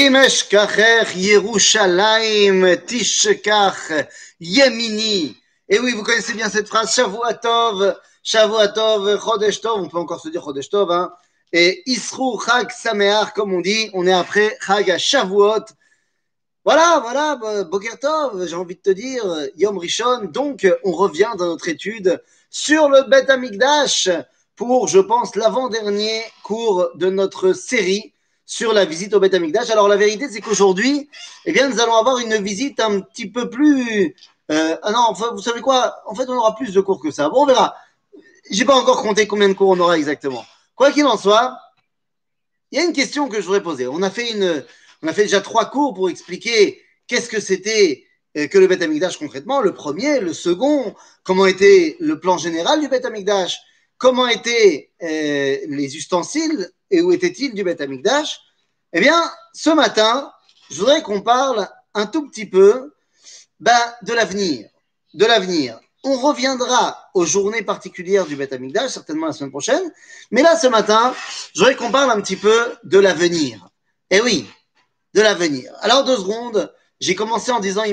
אם אשכחך ירושלים תשכח ימיני. Et oui, vous connaissez bien cette phrase, Shavuatov, Shavuatov, Chodesh Tov, on peut encore se dire Chodesh Tov, hein. Et Isrou Chag Sameach, comme on dit, on est après Chag Shavuot. Voilà, voilà, Boker Tov, j'ai envie de te dire, Yom Rishon. Donc, on revient dans notre étude sur le Bet Amikdash pour, je pense, l'avant-dernier cours de notre série sur la visite au Beth Amikdash. Alors la vérité, c'est qu'aujourd'hui, eh bien, nous allons avoir une visite un petit peu plus. Euh, ah non, enfin, vous savez quoi? En fait, on aura plus de cours que ça. Bon, on verra. J'ai pas encore compté combien de cours on aura exactement. Quoi qu'il en soit, il y a une question que je voudrais poser. On a fait une, on a fait déjà trois cours pour expliquer qu'est-ce que c'était euh, que le Beth Amikdash concrètement. Le premier, le second, comment était le plan général du Beth Amikdash, comment étaient euh, les ustensiles et où était-il du Beth Amikdash Eh bien, ce matin, je voudrais qu'on parle un tout petit peu ben, de l'avenir. De l'avenir. On reviendra aux journées particulières du Beth Amikdash, certainement la semaine prochaine. Mais là, ce matin, je voudrais qu'on parle un petit peu de l'avenir. Eh oui, de l'avenir. Alors, deux secondes. J'ai commencé en disant.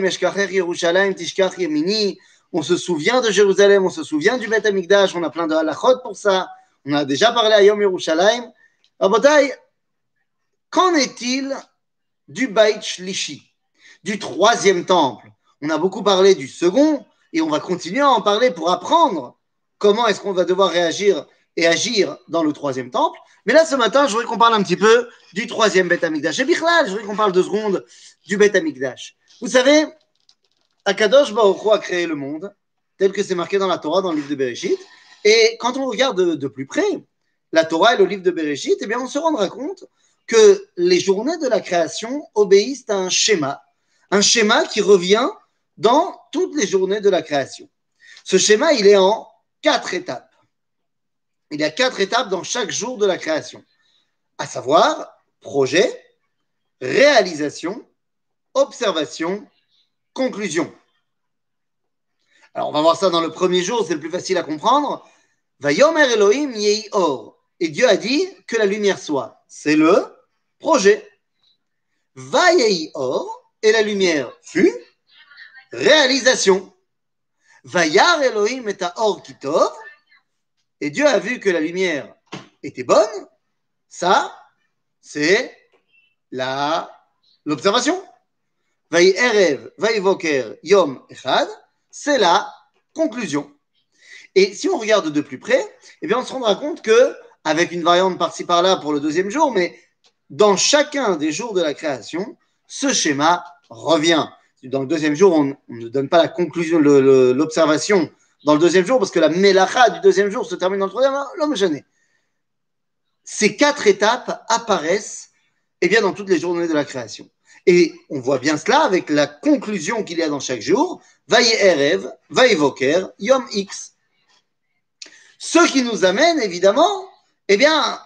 On se souvient de Jérusalem, on se souvient du Beth Amikdash, on a plein de halachot pour ça. On a déjà parlé à Yom Yerushalayim. Rabotai, qu'en est-il du Beit Shlishi, du troisième temple? On a beaucoup parlé du second et on va continuer à en parler pour apprendre comment est-ce qu'on va devoir réagir et agir dans le troisième temple. Mais là, ce matin, je voudrais qu'on parle un petit peu du troisième Beth Amikdash. Et Bichlal, je voudrais qu'on parle deux secondes du Beth Amikdash. Vous savez, Akadosh Baruch a créé le monde, tel que c'est marqué dans la Torah, dans le livre de Bereshit. Et quand on regarde de, de plus près, la Torah et le livre de Bereshit, eh bien, on se rendra compte que les journées de la création obéissent à un schéma, un schéma qui revient dans toutes les journées de la création. Ce schéma, il est en quatre étapes. Il y a quatre étapes dans chaque jour de la création, à savoir projet, réalisation, observation, conclusion. Alors, on va voir ça dans le premier jour, c'est le plus facile à comprendre. Vayomer Elohim yehi. Et Dieu a dit que la lumière soit. C'est le projet. Vayehi or, et la lumière fut réalisation. Vayar Elohim et or kitov, et Dieu a vu que la lumière était bonne. Ça, c'est l'observation. Vayi erev, yom echad, c'est la conclusion. Et si on regarde de plus près, eh bien, on se rendra compte que avec une variante par-ci par-là pour le deuxième jour, mais dans chacun des jours de la création, ce schéma revient. Dans le deuxième jour, on, ne donne pas la conclusion, l'observation dans le deuxième jour, parce que la mélacha du deuxième jour se termine dans le troisième, l'homme gêné. Ces quatre étapes apparaissent eh bien, dans toutes les journées de la création. Et on voit bien cela avec la conclusion qu'il y a dans chaque jour. Vaille Erev, Vaille Voker, Yom X. Ce qui nous amène évidemment eh bien,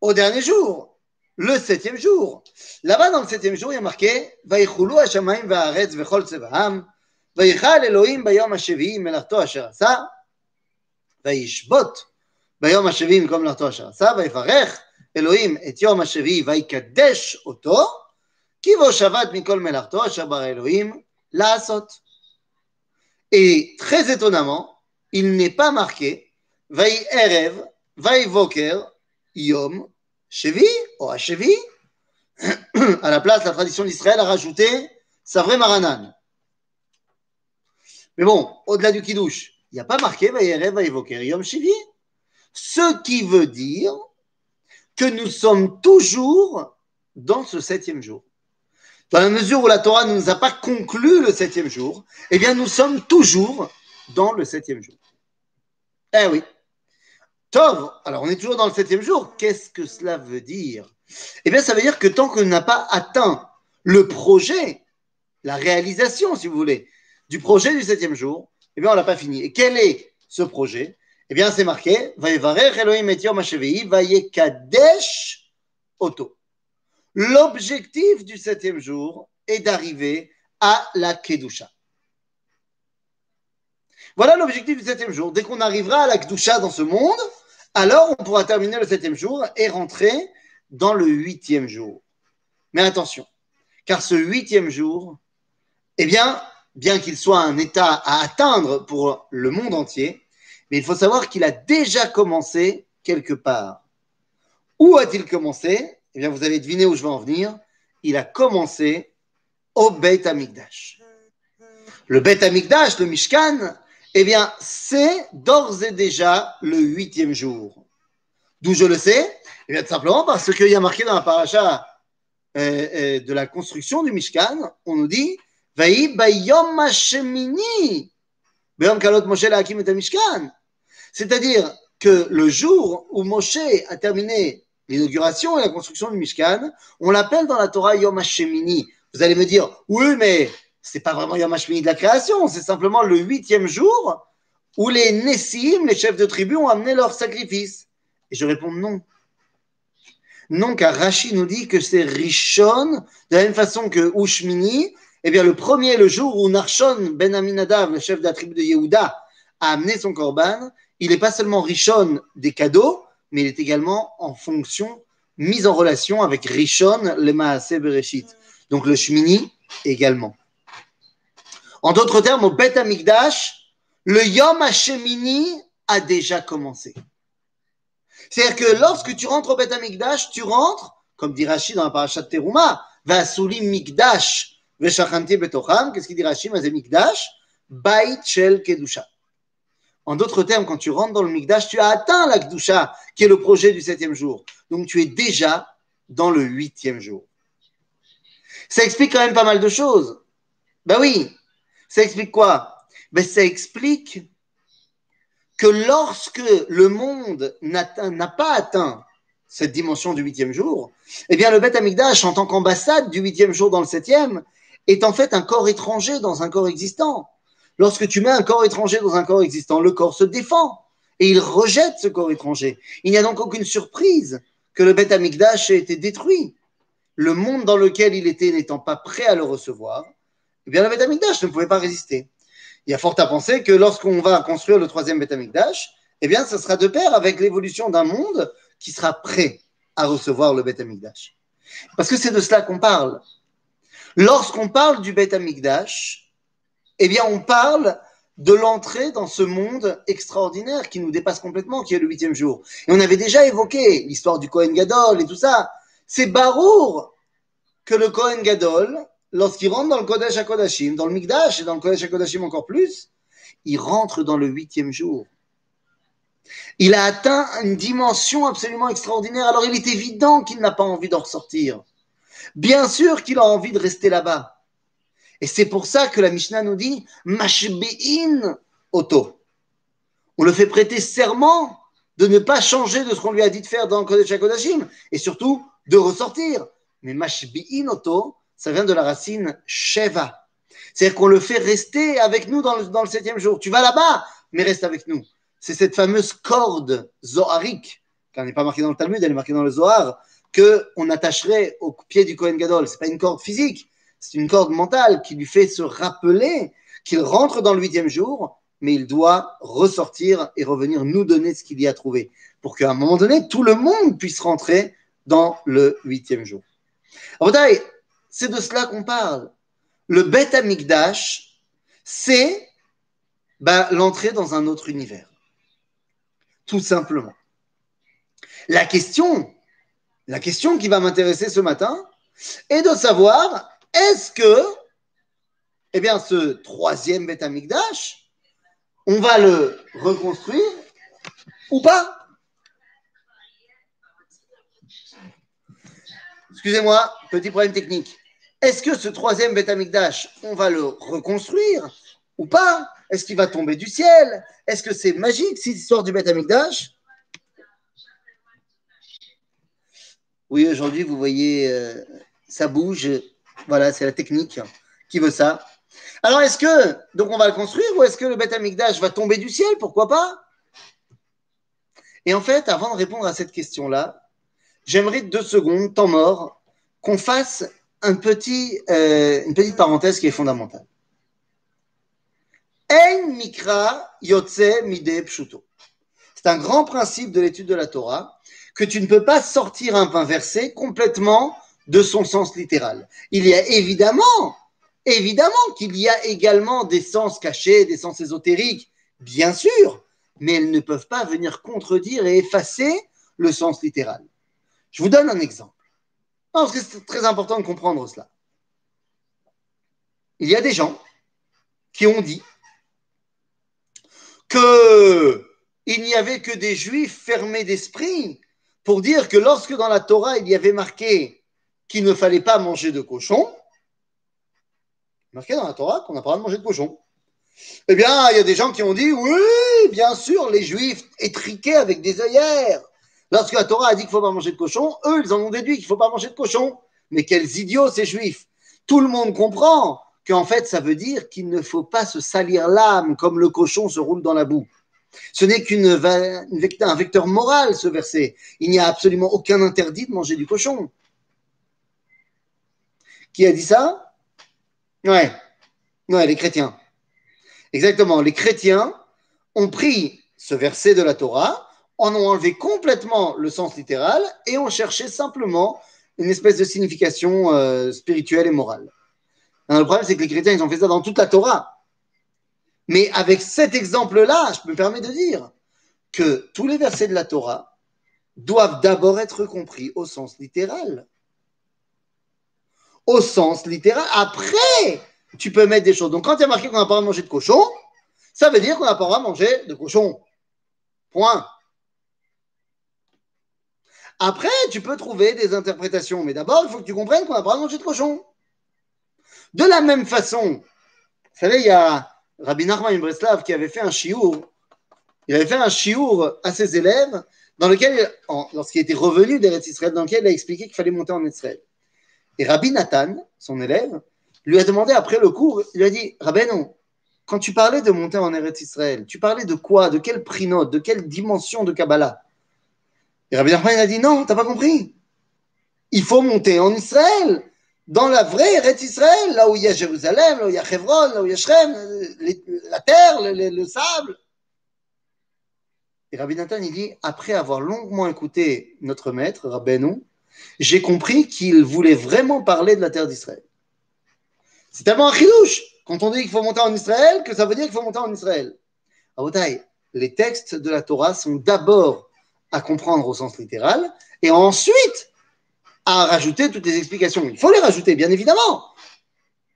au dernier jour, le septième jour. Là-bas, dans le septième jour, il y a marqué Vaïchoulou Hashamaim Vaaretz Vechol Tsevaham, Vaïchal Elohim Bayom Hashevi Melarto Asher Asa, Vaïshbot Bayom Hashevi Mekom Melarto Asher Asa, Vaïfarech Elohim Et Yom Hashevi Vaïkadesh Oto, Ki vo Shabbat Mikol Melarto Asher Bar Elohim Laasot. Et très étonnamment, il n'est pas marqué Vaï Erev Vaïvoker, Yom, Chevi, ou Chevi. À la place, la tradition d'Israël a rajouté Savre Maranan. Mais bon, au-delà du Kiddush, il n'y a pas marqué Vaïerev, Vaïvoker, Yom, Chevi. Ce qui veut dire que nous sommes toujours dans ce septième jour. Dans la mesure où la Torah ne nous a pas conclu le septième jour, eh bien, nous sommes toujours dans le septième jour. Eh oui. Tov, alors on est toujours dans le septième jour. Qu'est-ce que cela veut dire? Eh bien, ça veut dire que tant qu'on n'a pas atteint le projet, la réalisation, si vous voulez, du projet du septième jour, eh bien, on l'a pas fini. Et quel est ce projet? Eh bien, c'est marqué Kadesh Oto. L'objectif du septième jour est d'arriver à la Kedusha. Voilà l'objectif du septième jour. Dès qu'on arrivera à la Kedusha dans ce monde, alors on pourra terminer le septième jour et rentrer dans le huitième jour. Mais attention, car ce huitième jour, eh bien, bien qu'il soit un état à atteindre pour le monde entier, mais il faut savoir qu'il a déjà commencé quelque part. Où a-t-il commencé? Eh bien, vous avez deviné où je vais en venir. Il a commencé au Beit Amikdash. Le Beit Amikdash, le Mishkan, eh bien, c'est d'ores et déjà le huitième jour. D'où je le sais Eh bien, tout simplement parce qu'il y a marqué dans la paracha euh, euh, de la construction du Mishkan, on nous dit Vaï bayom hashemini Bayom kalot Moshe hakim et Mishkan. C'est-à-dire que le jour où Moshe a terminé l'inauguration et la construction du Mishkan, on l'appelle dans la Torah Yom Hashemini. Vous allez me dire, oui, mais c'est pas vraiment Yom Hashemini de la création, c'est simplement le huitième jour où les Nessim, les chefs de tribu, ont amené leur sacrifice. Et je réponds non. Non, car Rashi nous dit que c'est Rishon, de la même façon que Ushmini, eh bien, le premier, le jour où Narshon ben Aminadav, le chef de la tribu de Yehuda, a amené son korban, il n'est pas seulement Rishon des cadeaux, mais il est également en fonction, mise en relation avec Rishon, le Maaseh Bereshit. Donc le Shmini également. En d'autres termes, au Bet Amikdash, le Yom Hashemini a déjà commencé. C'est-à-dire que lorsque tu rentres au Bet Amikdash, tu rentres, comme dit Rashi dans la parashat Teruma, Vasuli Mikdash, Veshachanti Betocham, qu'est-ce qu'il dit Rashi Mazé Mikdash, Bait Shel Kedusha. En d'autres termes, quand tu rentres dans le Mikdash, tu as atteint la Kedusha, qui est le projet du septième jour. Donc tu es déjà dans le huitième jour. Ça explique quand même pas mal de choses. Ben oui, ça explique quoi? Ben ça explique que lorsque le monde n'a pas atteint cette dimension du huitième jour, eh bien le Beth Amikdash, en tant qu'ambassade du huitième jour dans le septième, est en fait un corps étranger dans un corps existant. Lorsque tu mets un corps étranger dans un corps existant, le corps se défend et il rejette ce corps étranger. Il n'y a donc aucune surprise que le Beth Amikdash ait été détruit. Le monde dans lequel il était n'étant pas prêt à le recevoir, eh bien le Beth Amikdash ne pouvait pas résister. Il y a fort à penser que lorsqu'on va construire le troisième Beth Amikdash, eh bien, ce sera de pair avec l'évolution d'un monde qui sera prêt à recevoir le Beth Amikdash. Parce que c'est de cela qu'on parle. Lorsqu'on parle du Beth Amikdash, eh bien, on parle de l'entrée dans ce monde extraordinaire qui nous dépasse complètement, qui est le huitième jour. Et on avait déjà évoqué l'histoire du Kohen Gadol et tout ça. C'est Barour que le Kohen Gadol, lorsqu'il rentre dans le Kodesh HaKodashim, dans le Mikdash et dans le Kodesh HaKodashim encore plus, il rentre dans le huitième jour. Il a atteint une dimension absolument extraordinaire. Alors il est évident qu'il n'a pas envie d'en ressortir. Bien sûr qu'il a envie de rester là-bas. Et c'est pour ça que la Mishnah nous dit Mashbe'in Oto. On le fait prêter serment de ne pas changer de ce qu'on lui a dit de faire dans le Kodesh HaKodashim et surtout de ressortir. Mais Mashbe'in Oto, ça vient de la racine Sheva. C'est-à-dire qu'on le fait rester avec nous dans le, septième jour. Tu vas là-bas, mais reste avec nous. C'est cette fameuse corde zoharique, qui n'est pas marquée dans le Talmud, elle est marquée dans le Zohar, qu'on attacherait au pied du Kohen Gadol. Ce n'est pas une corde physique, c'est une corde mentale qui lui fait se rappeler qu'il rentre dans le huitième jour, mais il doit ressortir et revenir nous donner ce qu'il y a trouvé, pour qu'à un moment donné, tout le monde puisse rentrer dans le huitième jour. C'est de cela qu'on parle. Le Bet Amikdash, c'est bah, l'entrée dans un autre univers. Tout simplement. La question, la question qui va m'intéresser ce matin est de savoir est-ce que, eh bien, ce troisième Bet Amikdash, on va le reconstruire ou pas? Excusez-moi, petit problème technique. Est-ce que ce troisième Beth on va le reconstruire ou pas? Est-ce qu'il va tomber du ciel? Est-ce que c'est magique cette histoire du Beth Oui, aujourd'hui, vous voyez, euh, ça bouge. Voilà, c'est la technique qui veut ça. Alors, est-ce que, donc on va le construire ou est-ce que le Beth Amikdash va tomber du ciel? Pourquoi pas? Et en fait, avant de répondre à cette question-là, j'aimerais deux secondes, temps mort, qu'on fasse un euh, petite parenthèse qui est fondamentale. En mikra yotze mide pshuto. C'est un grand principe de l'étude de la Torah que tu ne peux pas sortir un verset complètement de son sens littéral. Il y a évidemment, évidemment qu'il y a également des sens cachés, des sens ésotériques, bien sûr, mais elles ne peuvent pas venir contredire et effacer le sens littéral. Je vous donne un exemple. Parce que c'est très important de comprendre cela. Il y a des gens qui ont dit que il n'y avait que des juifs fermés d'esprit pour dire que lorsque dans la Torah il y avait marqué qu'il ne fallait pas manger de cochon, marqué dans la Torah qu'on n'a pas le droit de manger de cochon. Eh bien, il y a des gens qui ont dit oui, bien sûr, les juifs étriqués avec des œillères. Lorsque la Torah a dit qu'il ne faut pas manger de cochon, eux, ils en ont déduit qu'il ne faut pas manger de cochon. Mais quels idiots ces juifs Tout le monde comprend qu'en fait, ça veut dire qu'il ne faut pas se salir l'âme comme le cochon se roule dans la boue. Ce n'est qu'un vecteur moral, ce verset. Il n'y a absolument aucun interdit de manger du cochon. Qui a dit ça? Ouais. Ouais, les chrétiens. Exactement. Les chrétiens ont pris ce verset de la Torah, en ont enlevé complètement le sens littéral et ont cherché simplement une espèce de signification euh, spirituelle et morale. le problème, c'est que les chrétiens, ils ont fait ça dans toute la Torah. Mais avec cet exemple-là, je me permets de dire que tous les versets de la Torah doivent d'abord être compris au sens littéral. Au sens littéral. Après, tu peux mettre des choses. Donc, quand il y a marqué qu'on n'a pas le droit de manger de cochon, ça veut dire qu'on n'a pas le droit de manger de cochon. Point. Après, tu peux trouver des interprétations. Mais d'abord, il faut que tu comprennes qu'on n'a pas droit de cochon. De la même façon, vous savez, il y a Rabbi Nachman Breslav qui avait fait un chiour, il avait fait un chiour à ses élèves dans lequel, lorsqu'il était revenu d'Eretz Israël, dans lequel il a expliqué qu'il fallait monter en Israël. Et Rabbi Nathan, son élève, lui a demandé après le cours, il lui a dit, non, quand tu parlais de monter en Eretz Israël, tu parlais de quoi De quelle prinote De quelle dimension de Kabbalah? Et Rabbi Nachman a dit, non, t'as pas compris. Il faut monter en Israël dans la vraie Eretz Israël, là où il y a Jérusalem, là où il y a Hebron, là où il y a Shrem, la terre, le, sable. Et Rabbi Nathan, il dit, après avoir longuement écouté notre maître, Rabbeinu, j'ai compris qu'il voulait vraiment parler de la terre d'Israël. C'est tellement un chidouche quand on dit qu'il faut monter en Israël que ça veut dire qu'il faut monter en Israël. les textes de la Torah sont d'abord à comprendre au sens littéral et ensuite à rajouter toutes les explications. Il faut les rajouter, bien évidemment.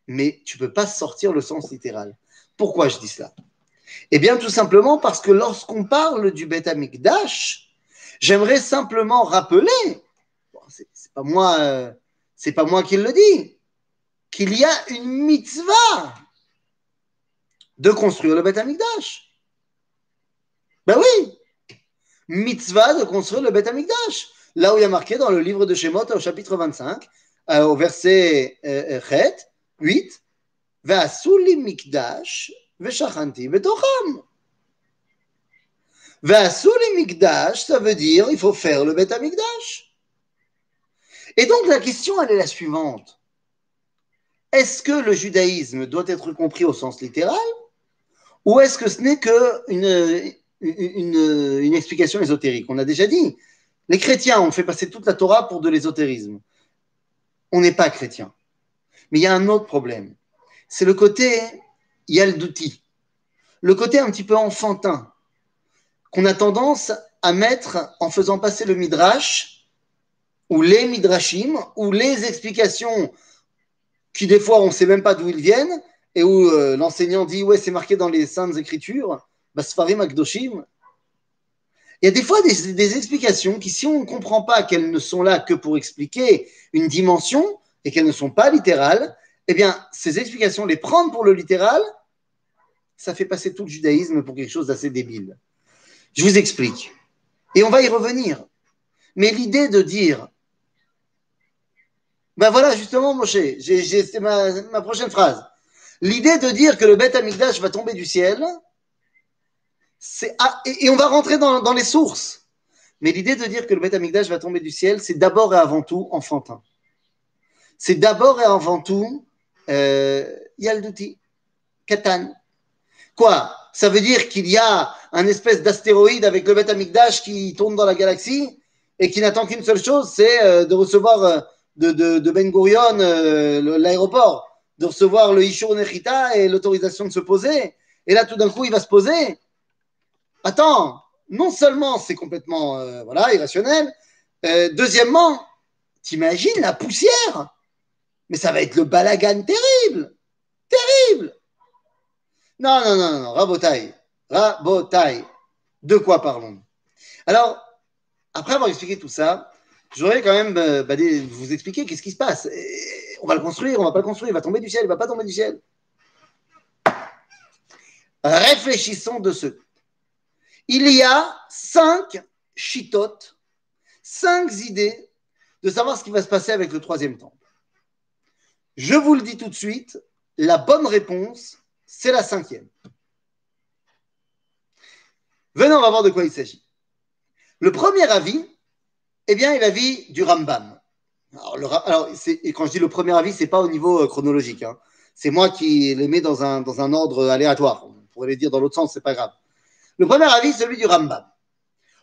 Mais tu ne peux pas sortir le sens littéral. Pourquoi je dis cela? Eh bien, tout simplement parce que lorsqu'on parle du Beth Amikdash, j'aimerais simplement rappeler, c'est pas moi, euh, c'est pas moi qui le dis, qu'il y a une mitzvah de construire le Beth Amikdash. Ben oui, mitzvah de construire le Beth Amikdash là où il y a marqué dans le livre de Shemot au chapitre 25, euh, au verset euh, 8, Ve'asuli mikdash ve'shachanti betocham. Ve'asuli mikdash, ça veut dire il faut faire le Bet Amikdash. Et donc la question, elle est la suivante. Est-ce que le judaïsme doit être compris au sens littéral ou est-ce que ce n'est qu'une une, une, explication ésotérique On a déjà dit, les chrétiens ont fait passer toute la Torah pour de l'ésotérisme. On n'est pas chrétien. Mais il y a un autre problème. C'est le côté yaldouti, le côté un petit peu enfantin, qu'on a tendance à mettre en faisant passer le midrash, ou les midrashim, ou les explications qui des fois on ne sait même pas d'où ils viennent, et où euh, l'enseignant dit ouais c'est marqué dans les saintes écritures, Basfarim Akdoshim, il y a des fois des, explications qui, si on ne comprend pas qu'elles ne sont là que pour expliquer une dimension et qu'elles ne sont pas littérales, eh bien, ces explications, les prendre pour le littéral, ça fait passer tout le judaïsme pour quelque chose d'assez débile. Je vous explique. Et on va y revenir. Mais l'idée de dire, ben voilà, justement, Moshe, c'est ma, ma, prochaine phrase. L'idée de dire que le Beth Amikdash va tomber du ciel, ah, et, on va rentrer dans, les sources. Mais l'idée de dire que le Beth Amikdash va tomber du ciel, c'est d'abord et avant tout enfantin. C'est d'abord et avant tout euh, Katan. Quoi? Ça veut dire qu'il y a un espèce d'astéroïde avec le Beth Amikdash qui tourne dans la galaxie et qui n'attend qu'une seule chose, c'est euh, de recevoir euh, de, de, Ben Gurion, euh, l'aéroport, de recevoir le Ishur Nechita et l'autorisation de se poser. Et là, tout d'un coup, il va se poser. Attends, non seulement c'est complètement euh, voilà, irrationnel, euh, deuxièmement, t'imagines la poussière Mais ça va être le balagan terrible Terrible Non, non, non, non, Rabotaille. Rabotaille. De quoi parlons Alors, après avoir expliqué tout ça, j'aurais quand même euh, bah, vous expliquer qu'est-ce qui se passe. on va le construire, on va pas le construire, il va tomber du ciel, il va pas tomber du ciel. Réfléchissons de ce. Il y a cinq chitotes, cinq idées de savoir ce qui va se passer avec le troisième temple. Je vous le dis tout de suite, la bonne réponse, c'est la cinquième. Venez, on va voir de quoi il s'agit. Le premier avis, eh bien, est l'avis du Rambam. Alors, quand je dis le premier avis, ce n'est pas au niveau euh, chronologique. Hein. C'est moi qui les mets dans un, dans un ordre aléatoire. On pourrait les dire dans l'autre sens, c'est pas grave. Le premier avis, celui du Rambam.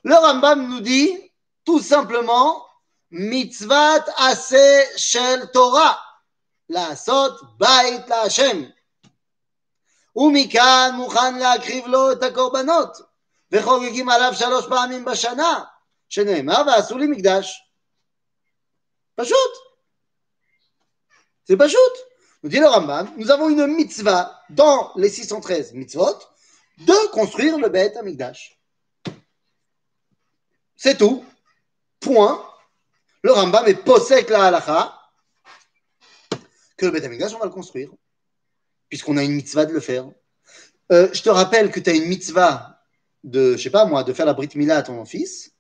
Le Rambam nous dit tout simplement mitzvat ase shel Torah, la sot bait la Hashem. ומכאן מוכן להקריב לו את הקורבנות, וחוגגים עליו שלוש פעמים בשנה, שנאמר ועשו לי מקדש. פשוט. C'est pas Nous dit le Rambam, nous avons une mitzvah dans les 613 mitzvot de construire le Beth Amikdash. C'est tout. Point. Le Rambam est possèque la halacha que le Beth Amikdash, on va le construire. Puisqu'on a une mitzvah de le faire. Euh, je te rappelle que tu as une mitzvah de, je sais pas moi, de faire la Brit Mila à ton fils.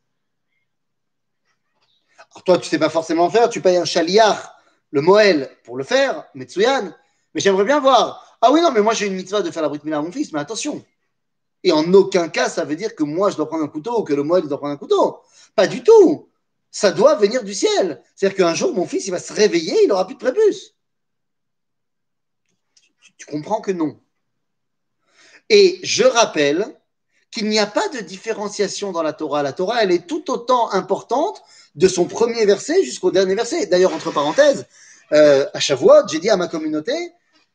Alors toi, tu sais pas forcément faire, tu payes un chaliar, le Moël, pour le faire, Metsuyan. Mais j'aimerais bien voir. Ah oui, non, mais moi j'ai une mitzvah de faire la Brit Mila à mon fils, mais attention, et en aucun cas, ça veut dire que moi, je dois prendre un couteau ou que le Moël doit prendre un couteau. Pas du tout. Ça doit venir du ciel. C'est-à-dire qu'un jour, mon fils, il va se réveiller, il n'aura plus de prépuce. Tu comprends que non. Et je rappelle qu'il n'y a pas de différenciation dans la Torah. La Torah, elle est tout autant importante de son premier verset jusqu'au dernier verset. D'ailleurs, entre parenthèses, euh, à Shavuot, j'ai dit à ma communauté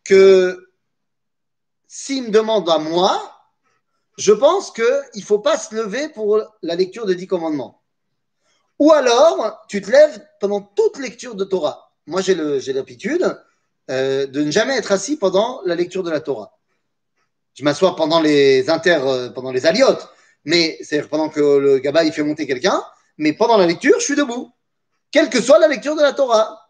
que s'il me demande à moi, je pense qu'il ne faut pas se lever pour la lecture de dix commandements. Ou alors, tu te lèves pendant toute lecture de Torah. Moi, j'ai l'habitude euh, de ne jamais être assis pendant la lecture de la Torah. Je m'assois pendant les inter, euh, pendant les aliotes, mais c'est-à-dire pendant que le gaba il fait monter quelqu'un, mais pendant la lecture, je suis debout, quelle que soit la lecture de la Torah.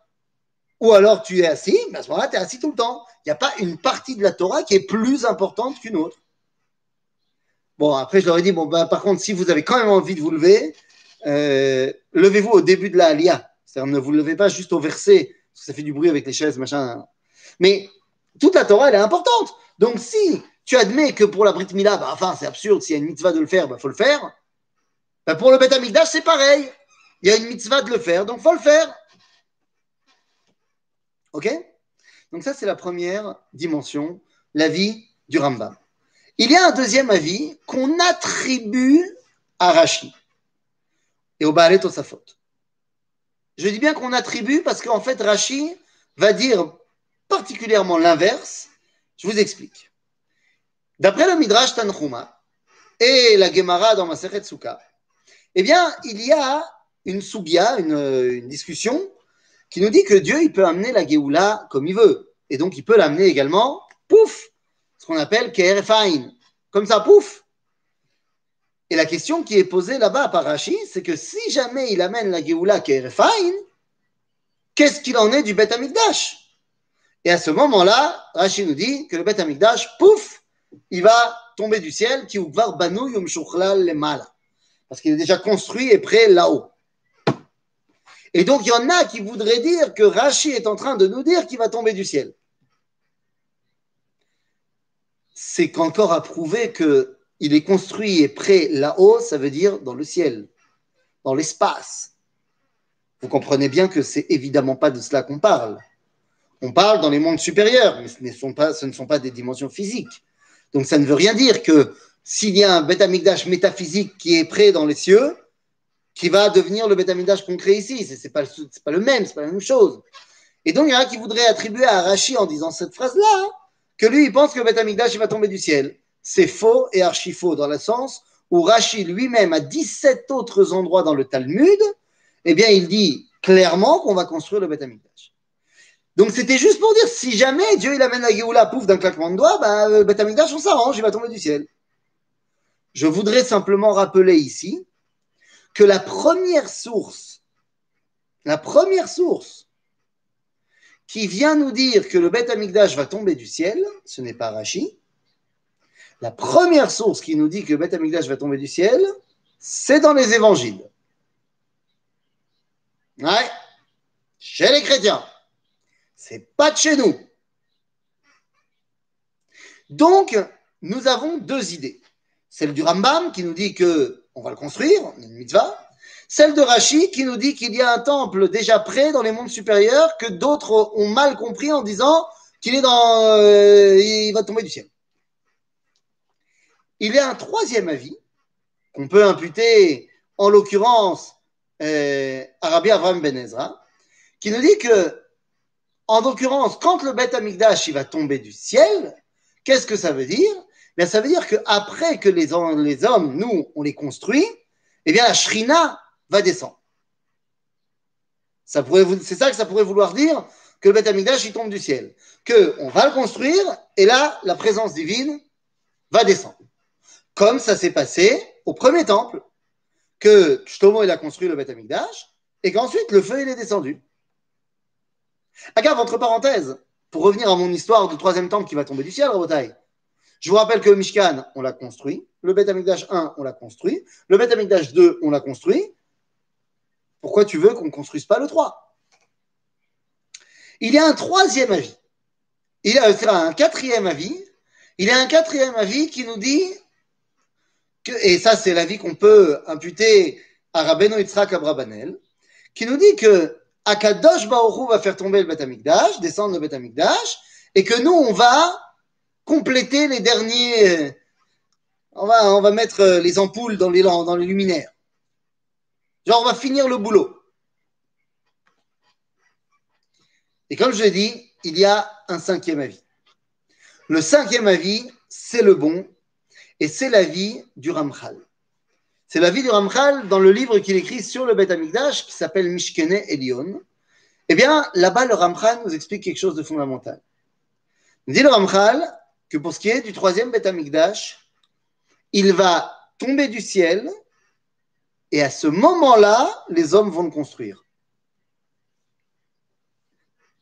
Ou alors tu es assis, mais à ce moment-là, tu es assis tout le temps. Il n'y a pas une partie de la Torah qui est plus importante qu'une autre. Bon, après, je leur ai dit, bon, bah, par contre, si vous avez quand même envie de vous lever, euh, levez-vous au début de la Alia. C'est-à-dire, ne vous levez pas juste au verset, parce que ça fait du bruit avec les chaises, machin. Mais toute la Torah, elle est importante. Donc, si tu admets que pour la Brit Mila, bah, enfin, c'est absurde, s'il y a une mitzvah de le faire, il bah, faut le faire. Bah, pour le Beth Amikdash, c'est pareil. Il y a une mitzvah de le faire, donc il faut le faire. OK? Donc, ça, c'est la première dimension, la vie du Rambam. Il y a un deuxième avis qu'on attribue à Rashi et au Baalet Tosafot. Je dis bien qu'on attribue parce qu'en fait, Rashi va dire particulièrement l'inverse. Je vous explique. D'après le Midrash Tanchuma et la Gemara dans Maseret Sukkah, eh bien, il y a une soubia, une, discussion, qui nous dit que Dieu, peut amener la Géoula comme il veut. Et donc, il peut l'amener également, pouf, qu'on appelle. Comme ça, pouf Et la question qui est posée là-bas par Rachid, c'est que si jamais il amène la Géoula Kerefain, qu'est-ce qu'il en est du Beth Amikdash Et à ce moment-là, Rachid nous dit que le Beth Amikdash, pouf, il va tomber du ciel, qui banu yum le mal. Parce qu'il est déjà construit et prêt là-haut. Et donc, il y en a qui voudraient dire que Rachid est en train de nous dire qu'il va tomber du ciel c'est qu'encore à prouver qu'il est construit et prêt là-haut, ça veut dire dans le ciel, dans l'espace. Vous comprenez bien que c'est évidemment pas de cela qu'on parle. On parle dans les mondes supérieurs, mais ce ne sont pas, ce ne sont pas des dimensions physiques. Donc ça ne veut rien dire que s'il y a un Beth métaphysique qui est prêt dans les cieux, qui va devenir le Beth Amikdash concret ici. Ce n'est pas, le même, ce n'est pas la même chose. Et donc, il y en a qui voudraient attribuer à Rashi en disant cette phrase-là que lui, il pense que le Beth Amikdash va tomber du ciel. C'est faux et archi faux dans le sens où Rashi lui-même, à 17 autres endroits dans le Talmud, eh bien, il dit clairement qu'on va construire le Beth Amikdash. Donc, c'était juste pour dire, si jamais Dieu il amène la Géoula, pouf, d'un claquement de doigts, bah, le Beth Amikdash, on s'arrange, il va tomber du ciel. Je voudrais simplement rappeler ici que la première source, la première source qui vient nous dire que le Beth Amikdash va tomber du ciel, ce n'est pas Rashi. La première source qui nous dit que le Beth Amikdash va tomber du ciel, c'est dans les évangiles. Ouais, chez les chrétiens. C'est pas de chez nous. Donc, nous avons deux idées. Celle du Rambam qui nous dit que on va le construire, une mitzvah. Celle de Rashi qui nous dit qu'il y a un temple déjà prêt dans les mondes supérieurs que d'autres ont mal compris en disant qu'il est dans, euh, va tomber du ciel. Il y a un troisième avis qu'on peut imputer, en l'occurrence, euh, à Rabbi Avraham Ben Ezra, qui nous dit que, en l'occurrence, quand le Beth Amikdash il va tomber du ciel, qu'est-ce que ça veut dire? Mais ça veut dire qu'après que les, les hommes, nous, on les construit, eh bien la shrina va descendre. C'est ça que ça pourrait vouloir dire que le Beth Amikdash il tombe du ciel. Que on va le construire et là, la présence divine va descendre. Comme ça s'est passé au premier temple, que Shlomo a construit le Beth Amikdash et qu'ensuite le feu il est descendu. Agave, entre parenthèses, pour revenir à mon histoire du troisième temple qui va tomber du ciel, Rabotai, je vous rappelle que Mishkan, on l'a construit. Le Beth Amikdash 1, on l'a construit. Le Beth Amikdash 2, on l'a construit. Pourquoi tu veux qu'on ne construise pas le 3 Il y a un troisième avis. Il y a un quatrième avis. Il y a un quatrième avis qui nous dit, que, et ça c'est l'avis qu'on peut imputer à Rabbeinu Yitzhak Abrabanel, qui nous dit que Akadosh Baoru va faire tomber le Beth Amikdash, descendre le Beth Amikdash, et que nous on va compléter les derniers. On va, on va mettre euh, les ampoules dans les, dans les luminaires. Genre, on va finir le boulot. Et comme je l'ai dit, il y a un cinquième avis. Le cinquième avis, c'est le bon, et c'est l'avis du Ramchal. C'est l'avis du Ramchal dans le livre qu'il écrit sur le Beth Amikdash, qui s'appelle Mishkene Elion. Eh bien, là-bas, le Ramchal nous explique quelque chose de fondamental. Il dit le Ramchal, que pour ce qui est du troisième Beth Amikdash, il va tomber du ciel et à ce moment-là, les hommes vont le construire.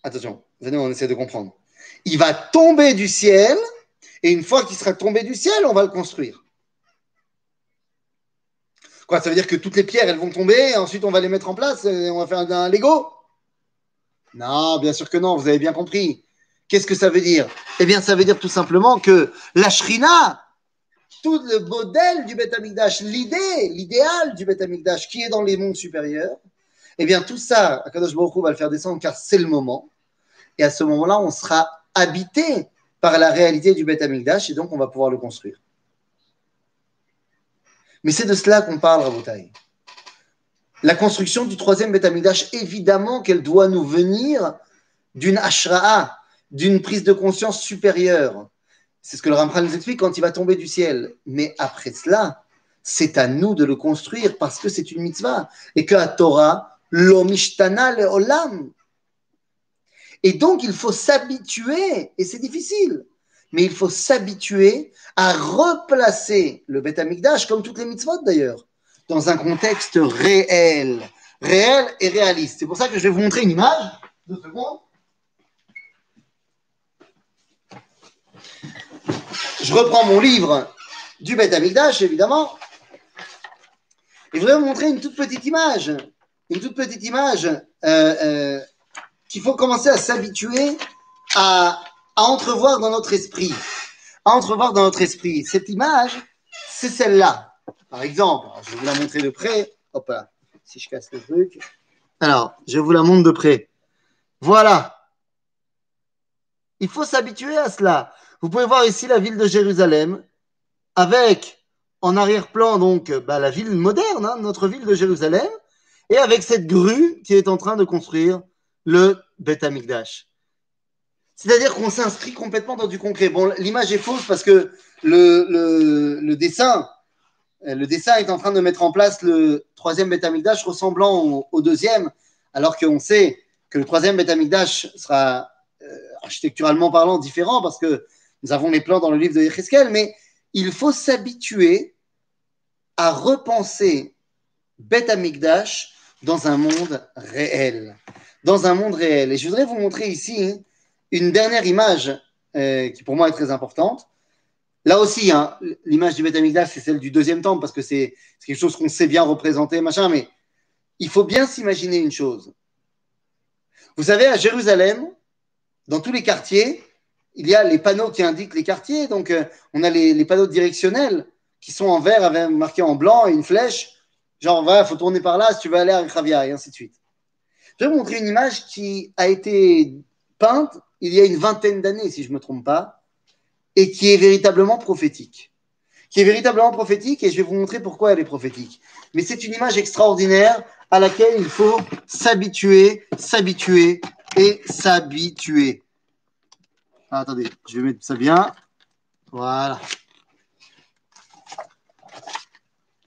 Attention, venez, on essaie de comprendre. Il va tomber du ciel et une fois qu'il sera tombé du ciel, on va le construire. Quoi, ça veut dire que toutes les pierres, elles vont tomber et ensuite on va les mettre en place et on va faire un Lego? Non, bien sûr que non, vous avez bien compris. Qu'est-ce que ça veut dire? Eh bien, ça veut dire tout simplement que la shrina, tout le modèle du Beth Amikdash, l'idée, l'idéal du Beth Amikdash qui est dans les mondes supérieurs, eh bien, tout ça, Akadosh Baruch va le faire descendre car c'est le moment. Et à ce moment-là, on sera habité par la réalité du Beth Amikdash et donc on va pouvoir le construire. Mais c'est de cela qu'on parle, Rabotai. La construction du troisième Beth Amikdash, évidemment qu'elle doit nous venir d'une ashra'a, d'une prise de conscience supérieure. C'est ce que le Ramchal nous explique quand il va tomber du ciel. Mais après cela, c'est à nous de le construire parce que c'est une mitzvah. Et que à Torah, l'omishtana le olam. Et donc, il faut s'habituer, et c'est difficile, mais il faut s'habituer à replacer le Beth Amikdash, comme toutes les mitzvot d'ailleurs, dans un contexte réel, réel et réaliste. C'est pour ça que je vais vous montrer une image. Deux secondes. Je reprends mon livre du Beth Amikdash, évidemment, et je voudrais vous montrer une toute petite image, une toute petite image euh, euh, qu'il faut commencer à s'habituer à, entrevoir dans notre esprit. À entrevoir dans notre esprit. Cette image, c'est celle-là. Par exemple, je vais vous la montrer de près. Hop là, si je casse le truc. Alors, je vous la montre de près. Voilà. Il faut s'habituer à cela. Vous pouvez voir ici la ville de Jérusalem avec en arrière-plan, donc, bah, la ville moderne, hein, notre ville de Jérusalem, et avec cette grue qui est en train de construire le Beth Amikdash. C'est-à-dire qu'on s'inscrit complètement dans du concret. Bon, l'image est fausse parce que le, dessin, le dessin est en train de mettre en place le troisième Beth Amikdash ressemblant au, au deuxième, alors qu'on sait que le troisième Beth Amikdash sera euh, architecturalement parlant différent parce que nous avons les plans dans le livre de Yecheskel, mais il faut s'habituer à repenser Beth Amikdash dans un monde réel. Dans un monde réel. Et je voudrais vous montrer ici une dernière image euh, qui pour moi est très importante. Là aussi, hein, l'image du Beth Amikdash, c'est celle du deuxième temple parce que c'est quelque chose qu'on sait bien représenter, machin, mais il faut bien s'imaginer une chose. Vous savez, à Jérusalem, dans tous les quartiers, il y a les panneaux qui indiquent les quartiers. Donc, euh, on a les, panneaux directionnels qui sont en vert avec marqué en blanc et une flèche. Genre, il faut tourner par là si tu veux aller à Ravia et ainsi de suite. Je vais vous montrer une image qui a été peinte il y a une vingtaine d'années, si je ne me trompe pas, et qui est véritablement prophétique. Qui est véritablement prophétique et je vais vous montrer pourquoi elle est prophétique. Mais c'est une image extraordinaire à laquelle il faut s'habituer, s'habituer et s'habituer. Ah, attendez, je vais mettre ça bien. Voilà.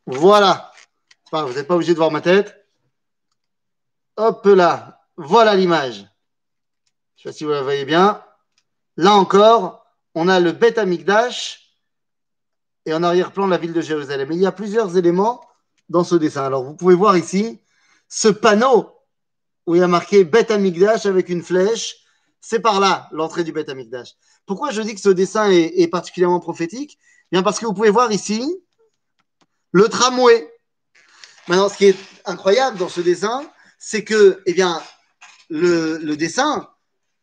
Voilà. vous n'êtes pas obligé de voir ma tête. Hop là. Voilà l'image. Je ne sais pas si vous la voyez bien. Là encore, on a le Beth Amikdash et en arrière-plan la ville de Jérusalem. il y a plusieurs éléments dans ce dessin. Alors, vous pouvez voir ici ce panneau où il y a marqué Beth Amikdash avec une flèche c'est par là l'entrée du Beth Amikdash. Pourquoi je dis que ce dessin est, particulièrement prophétique? Bien parce que vous pouvez voir ici le tramway. Maintenant, ce qui est incroyable dans ce dessin, c'est que, eh bien, le, dessin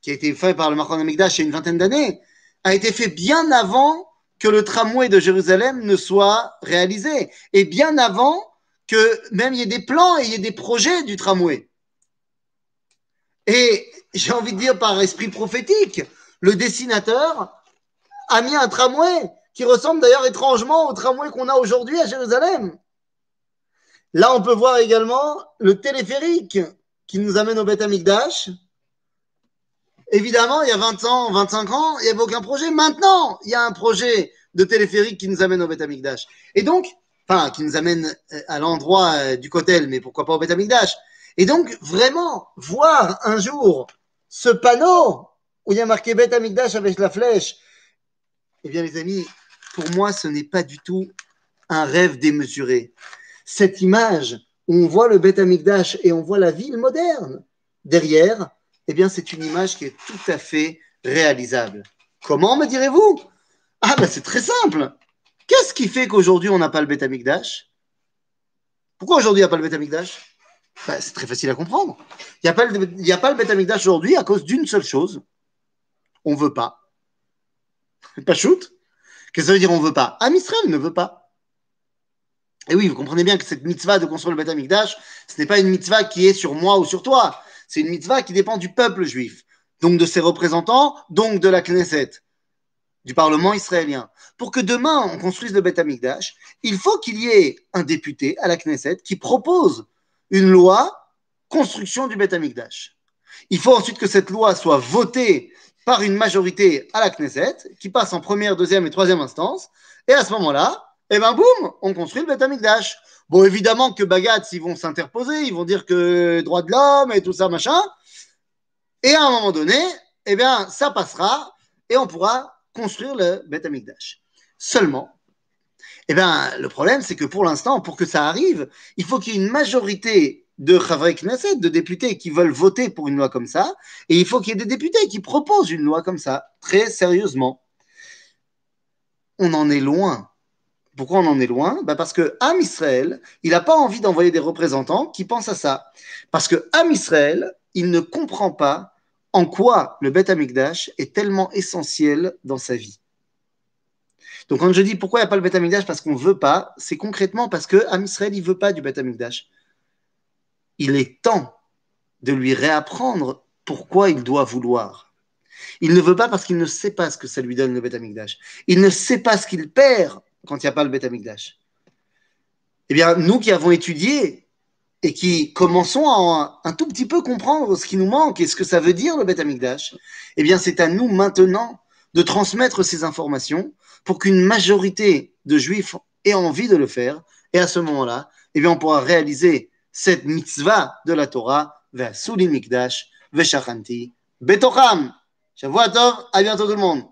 qui a été fait par le Marcon Amikdash il y a une vingtaine d'années a été fait bien avant que le tramway de Jérusalem ne soit réalisé et bien avant que même il y ait des plans et il y ait des projets du tramway. Et j'ai envie de dire par esprit prophétique, le dessinateur a mis un tramway qui ressemble d'ailleurs étrangement au tramway qu'on a aujourd'hui à Jérusalem. Là, on peut voir également le téléphérique qui nous amène au Beth Amikdash. Évidemment, il y a 20 ans, 25 ans, il n'y avait aucun projet. Maintenant, il y a un projet de téléphérique qui nous amène au Beth Amikdash. Et donc, enfin, qui nous amène euh, à l'endroit euh, du Kotel, mais pourquoi pas au Beth Amikdash. Et donc, vraiment, voir un jour ce panneau où il y a marqué Beth Amikdash avec la flèche, eh bien, les amis, pour moi, ce n'est pas du tout un rêve démesuré. Cette image où on voit le Beth Amikdash et on voit la ville moderne derrière, eh bien, c'est une image qui est tout à fait réalisable. Comment, me direz-vous? Ah, ben, c'est très simple. Qu'est-ce qui fait qu'aujourd'hui, on n'a pas le Beth Amikdash? Pourquoi aujourd'hui, il n'y a pas le Beth Amikdash? C'est très facile à comprendre. Il n'y a, pas le, il a le aujourd'hui à cause d'une seule chose. On ne veut pas. Pas shoot. Qu'est-ce que ça veut dire on ne veut pas? Am Israël ne veut pas. Et oui, vous comprenez bien que cette mitzvah de construire le Betamikdash, ce n'est pas une mitzvah qui est sur moi ou sur toi. C'est une mitzvah qui dépend du peuple juif, donc de ses représentants, donc de la Knesset, du Parlement israélien. Pour que demain on construise le Beth il faut qu'il y ait un député à la Knesset qui propose une loi construction du Beth Amikdash. Il faut ensuite que cette loi soit votée par une majorité à la Knesset, qui passe en première, deuxième et troisième instance, et à ce moment-là, eh ben boum, on construit le Beth Amikdash. Bon, évidemment que Bagatz, ils vont s'interposer, ils vont dire que droit de l'homme et tout ça, machin. Et à un moment donné, eh bien, ça passera et on pourra construire le Beth Amikdash. Seulement, eh bien, le problème, c'est que pour l'instant, pour que ça arrive, il faut qu'il y ait une majorité de Chavre Knesset, de députés qui veulent voter pour une loi comme ça, et il faut qu'il y ait des députés qui proposent une loi comme ça, très sérieusement. On en est loin. Pourquoi on en est loin? Bah Parce que Am Israël, il n'a pas envie d'envoyer des représentants qui pensent à ça. Parce que Am Israël, il ne comprend pas en quoi le Beth Amikdash est tellement essentiel dans sa vie. Donc quand je dis pourquoi il n'y a pas le Beth parce qu'on ne veut pas, c'est concrètement parce que il ne veut pas du Beth. Il est temps de lui réapprendre pourquoi il doit vouloir. Il ne veut pas parce qu'il ne sait pas ce que ça lui donne le Beth. Il ne sait pas ce qu'il perd quand il n'y a pas le Beth Eh bien, nous qui avons étudié et qui commençons à un, tout petit peu comprendre ce qui nous manque et ce que ça veut dire le Beth eh bien, c'est à nous maintenant de transmettre ces informations pour qu'une majorité de juifs ait envie de le faire. Et à ce moment-là, eh bien, on pourra réaliser cette mitzvah de la Torah, vers Mikdash, Veshachanti, Betocham. Tov, à bientôt tout le monde.